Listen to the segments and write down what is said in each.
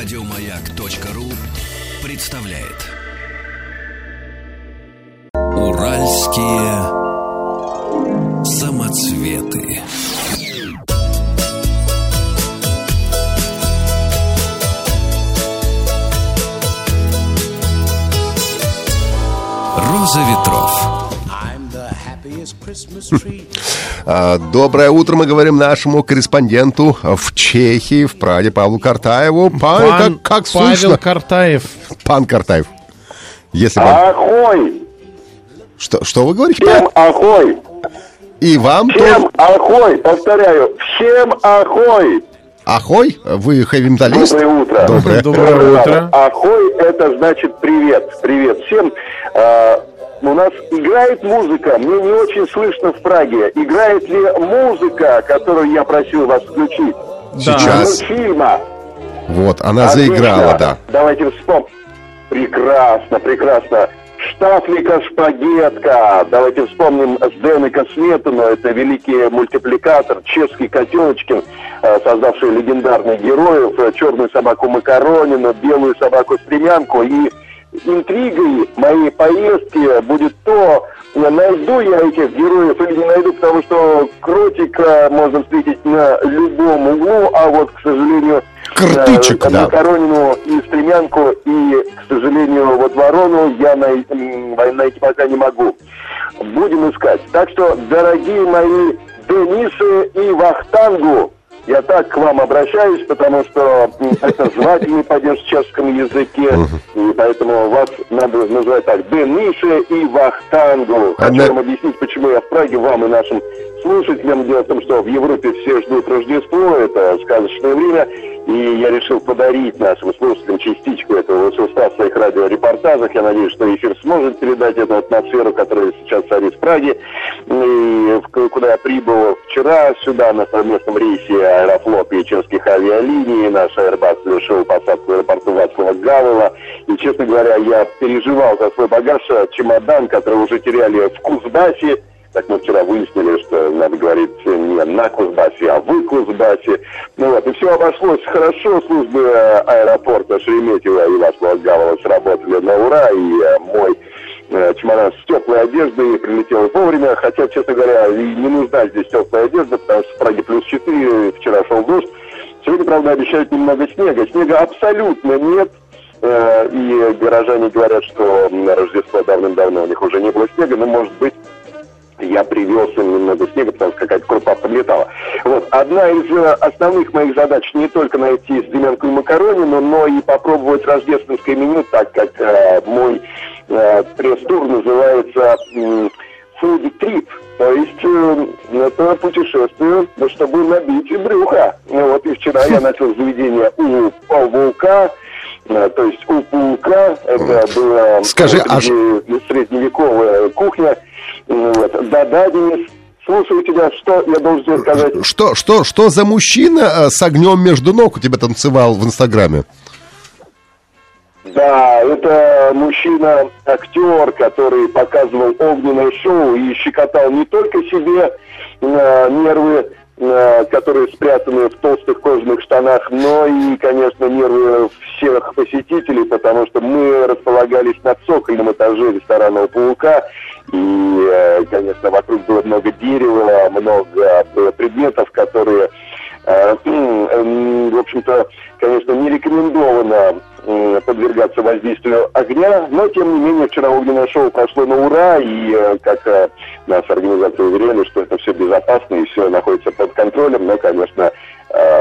Радиомаяк.ру представляет Уральские самоцветы. Роза ветров. А, Доброе утро, мы говорим нашему корреспонденту в Чехии, в Праге, Павлу Картаеву. Пан, Пан как, как Павел слышно? Картаев. Пан Картаев. Если А? Ахой! Что, что вы говорите? Всем ахой! И вам Всем тоже? ахой! Повторяю, всем ахой! Ахой? Вы хэви-металлист? Доброе утро. Доброе. Доброе утро. Ахой это значит привет. Привет всем. У нас играет музыка. Мне не очень слышно в Праге. Играет ли музыка, которую я просил вас включить? Сейчас. Фильма. Вот, она Отлично. заиграла, да. Давайте вспомним. Прекрасно, прекрасно. Штафлика Шпагетка. Давайте вспомним Сденека Сметану. Это великий мультипликатор, чешский Котелочкин, э, создавший легендарных героев. э, Черную собаку Макаронину, белую собаку Стремянку. И интригой моей поездки будет то, э, найду я этих героев или не найду, потому что кротика можно встретить на любом углу, а вот, к сожалению, э, да. Макаронину и Стремянку, и, к сожалению, вот Ворону я най- найти пока не могу. Будем искать. Так что, дорогие мои Денисы и Вахтангу, я так к вам обращаюсь, потому что это звательный падеж в чешском языке, и поэтому вас надо называть так, Денисы и Вахтангу. Хочу Одна- вам объяснить, почему я в Праге, вам и нашим слушателям. Дело в том, что в Европе все ждут Рождество, это сказочное время, и я решил подарить нашим слушателям частичку этого волшебства в своих радиорепортажах. Я надеюсь, что эфир сможет передать эту атмосферу, которая сейчас царит в Праге, и куда я прибыл вчера сюда на совместном рейсе Аэрофлот и авиалиний. Наш Airbus совершил посадку в аэропорту Вацлава Гавела. И, честно говоря, я переживал за свой багаж, э, чемодан, который уже теряли в Кузбассе. Так мы вчера выяснили, что надо говорить не на Кузбассе, а в Кузбассе. Ну вот, и все обошлось хорошо. Службы э, аэропорта Шереметьево и Гавела сработали на ура. И э, мой э, чемодан с теплой одеждой прилетел вовремя, хотя, честно говоря, и не нужна здесь теплая одежда, потому что в Праге плюс 4, вчера шел дождь. Сегодня, правда, обещают немного снега. Снега абсолютно нет. И горожане говорят, что на Рождество давным-давно у них уже не было снега, но, может быть, я привез им немного снега, потому что какая-то крупа подлетала. Вот. Одна из э, основных моих задач не только найти Стремянку и Макаронину, но и попробовать рождественское меню, так как э, мой э, пресс-тур называется м, Food Trip. То есть э, это путешествие, чтобы набить брюхо. Ну, вот и вчера я начал заведение у паука, э, то есть у паука, это было Скажи, а среди- средневековая кухня. Вот. Да-да, Денис, слушаю тебя, что я должен тебе сказать. Что, что, что за мужчина э, с огнем между ног у тебя танцевал в Инстаграме? Да, это мужчина-актер, который показывал огненное шоу и щекотал не только себе э, нервы, э, которые спрятаны в толстых кожаных штанах, но и, конечно, нервы всех посетителей, потому что мы располагались на цокольном этаже ресторана «У паука», и, э, конечно, вокруг было много дерева, много было предметов, которые Э, м, В общем-то, конечно, не рекомендовано подвергаться воздействию огня, но, тем не менее, вчера огненное шоу прошло на ура, и, э, как э, нас организаторы уверяли, что это все безопасно и все находится под контролем, но, конечно, э,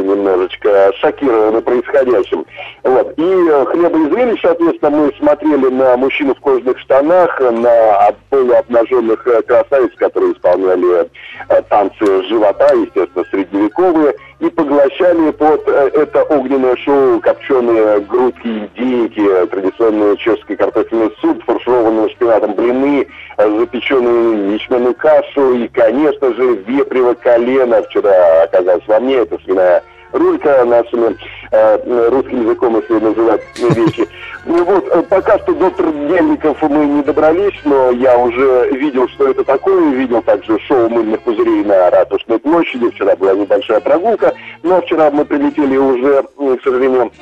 были немножечко шокированы происходящим. Вот. И э, хлеба и зрелищ, соответственно, мы смотрели на мужчину в кожаных штанах, на полуобнаженных э, красавиц, которые исполняли э, танцы живота, естественно, средневековые, и поглощали под э, это огненное шоу копченые грудки индейки, э, традиционный чешский картофельный суп, фаршированные шпинатом блины, э, запеченную ячменную кашу и, конечно же, вепрево колено. Вчера оказалось во мне, это свиная рулька нашими э, русским языком, если называть вещи. Ну вот, э, пока что до трудельников мы не добрались, но я уже видел, что это такое, видел также шоу мыльных пузырей на Ратушной площади, вчера была небольшая прогулка, но вчера мы прилетели уже, к сожалению,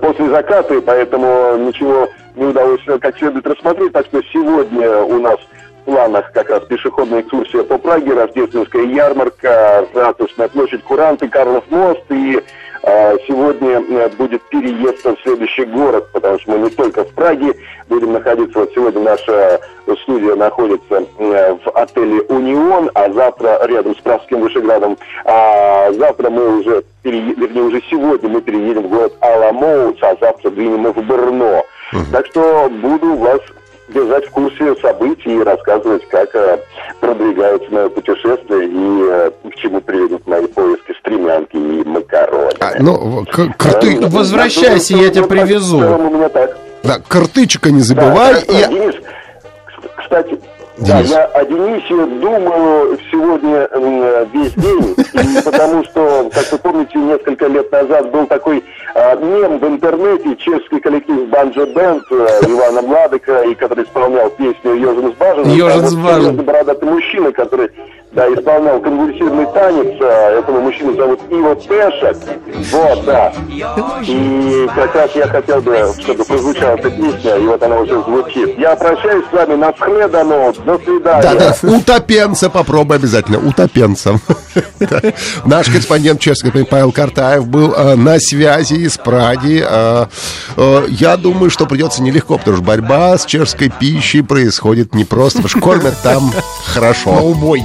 после заката, и поэтому ничего не удалось как следует рассмотреть, так что сегодня у нас планах как раз пешеходная экскурсия по Праге, рождественская ярмарка, Ратушная площадь, Куранты, Карлов мост и а, сегодня э, будет переезд в следующий город, потому что мы не только в Праге будем находиться. Вот сегодня наша студия находится э, в отеле «Унион», а завтра рядом с Пражским Вышеградом. А завтра мы уже, пере... вернее, уже сегодня мы переедем в город Аламоуц, а завтра двинем в Брно. Угу. Так что буду вас держать в курсе событий и рассказывать, как э, продвигается мое путешествие и э, к чему приведут мои поиски стремянки и макароны. А, ну, к- карты... Э, Возвращайся, я, я тебя привезу. У меня так. Да, картычка не забывай. Да, и... Денис, кстати, Денис. Да, я о Денисе думаю сегодня весь день, потому что, как вы помните, несколько лет назад был такой мем в интернете, чешский коллектив Банджо Бенд а, Ивана Младыка, и который исполнял песню «Ежин с Баженом». «Ежин с Баженом». бородатый мужчина, который да, исполнял конвульсивный танец. А, этого мужчину зовут Иво Пешек. Вот, да. И как раз я хотел бы, чтобы прозвучала эта песня, и вот она уже звучит. Я прощаюсь с вами на схледану. До свидания. Да, да, утопенца попробуй обязательно, утопенцем. Наш корреспондент чешский Павел Картаев был э, на связи из Праги. Э, я думаю, что придется нелегко, потому что борьба с чешской пищей происходит непросто, потому что кормят там хорошо. Убой.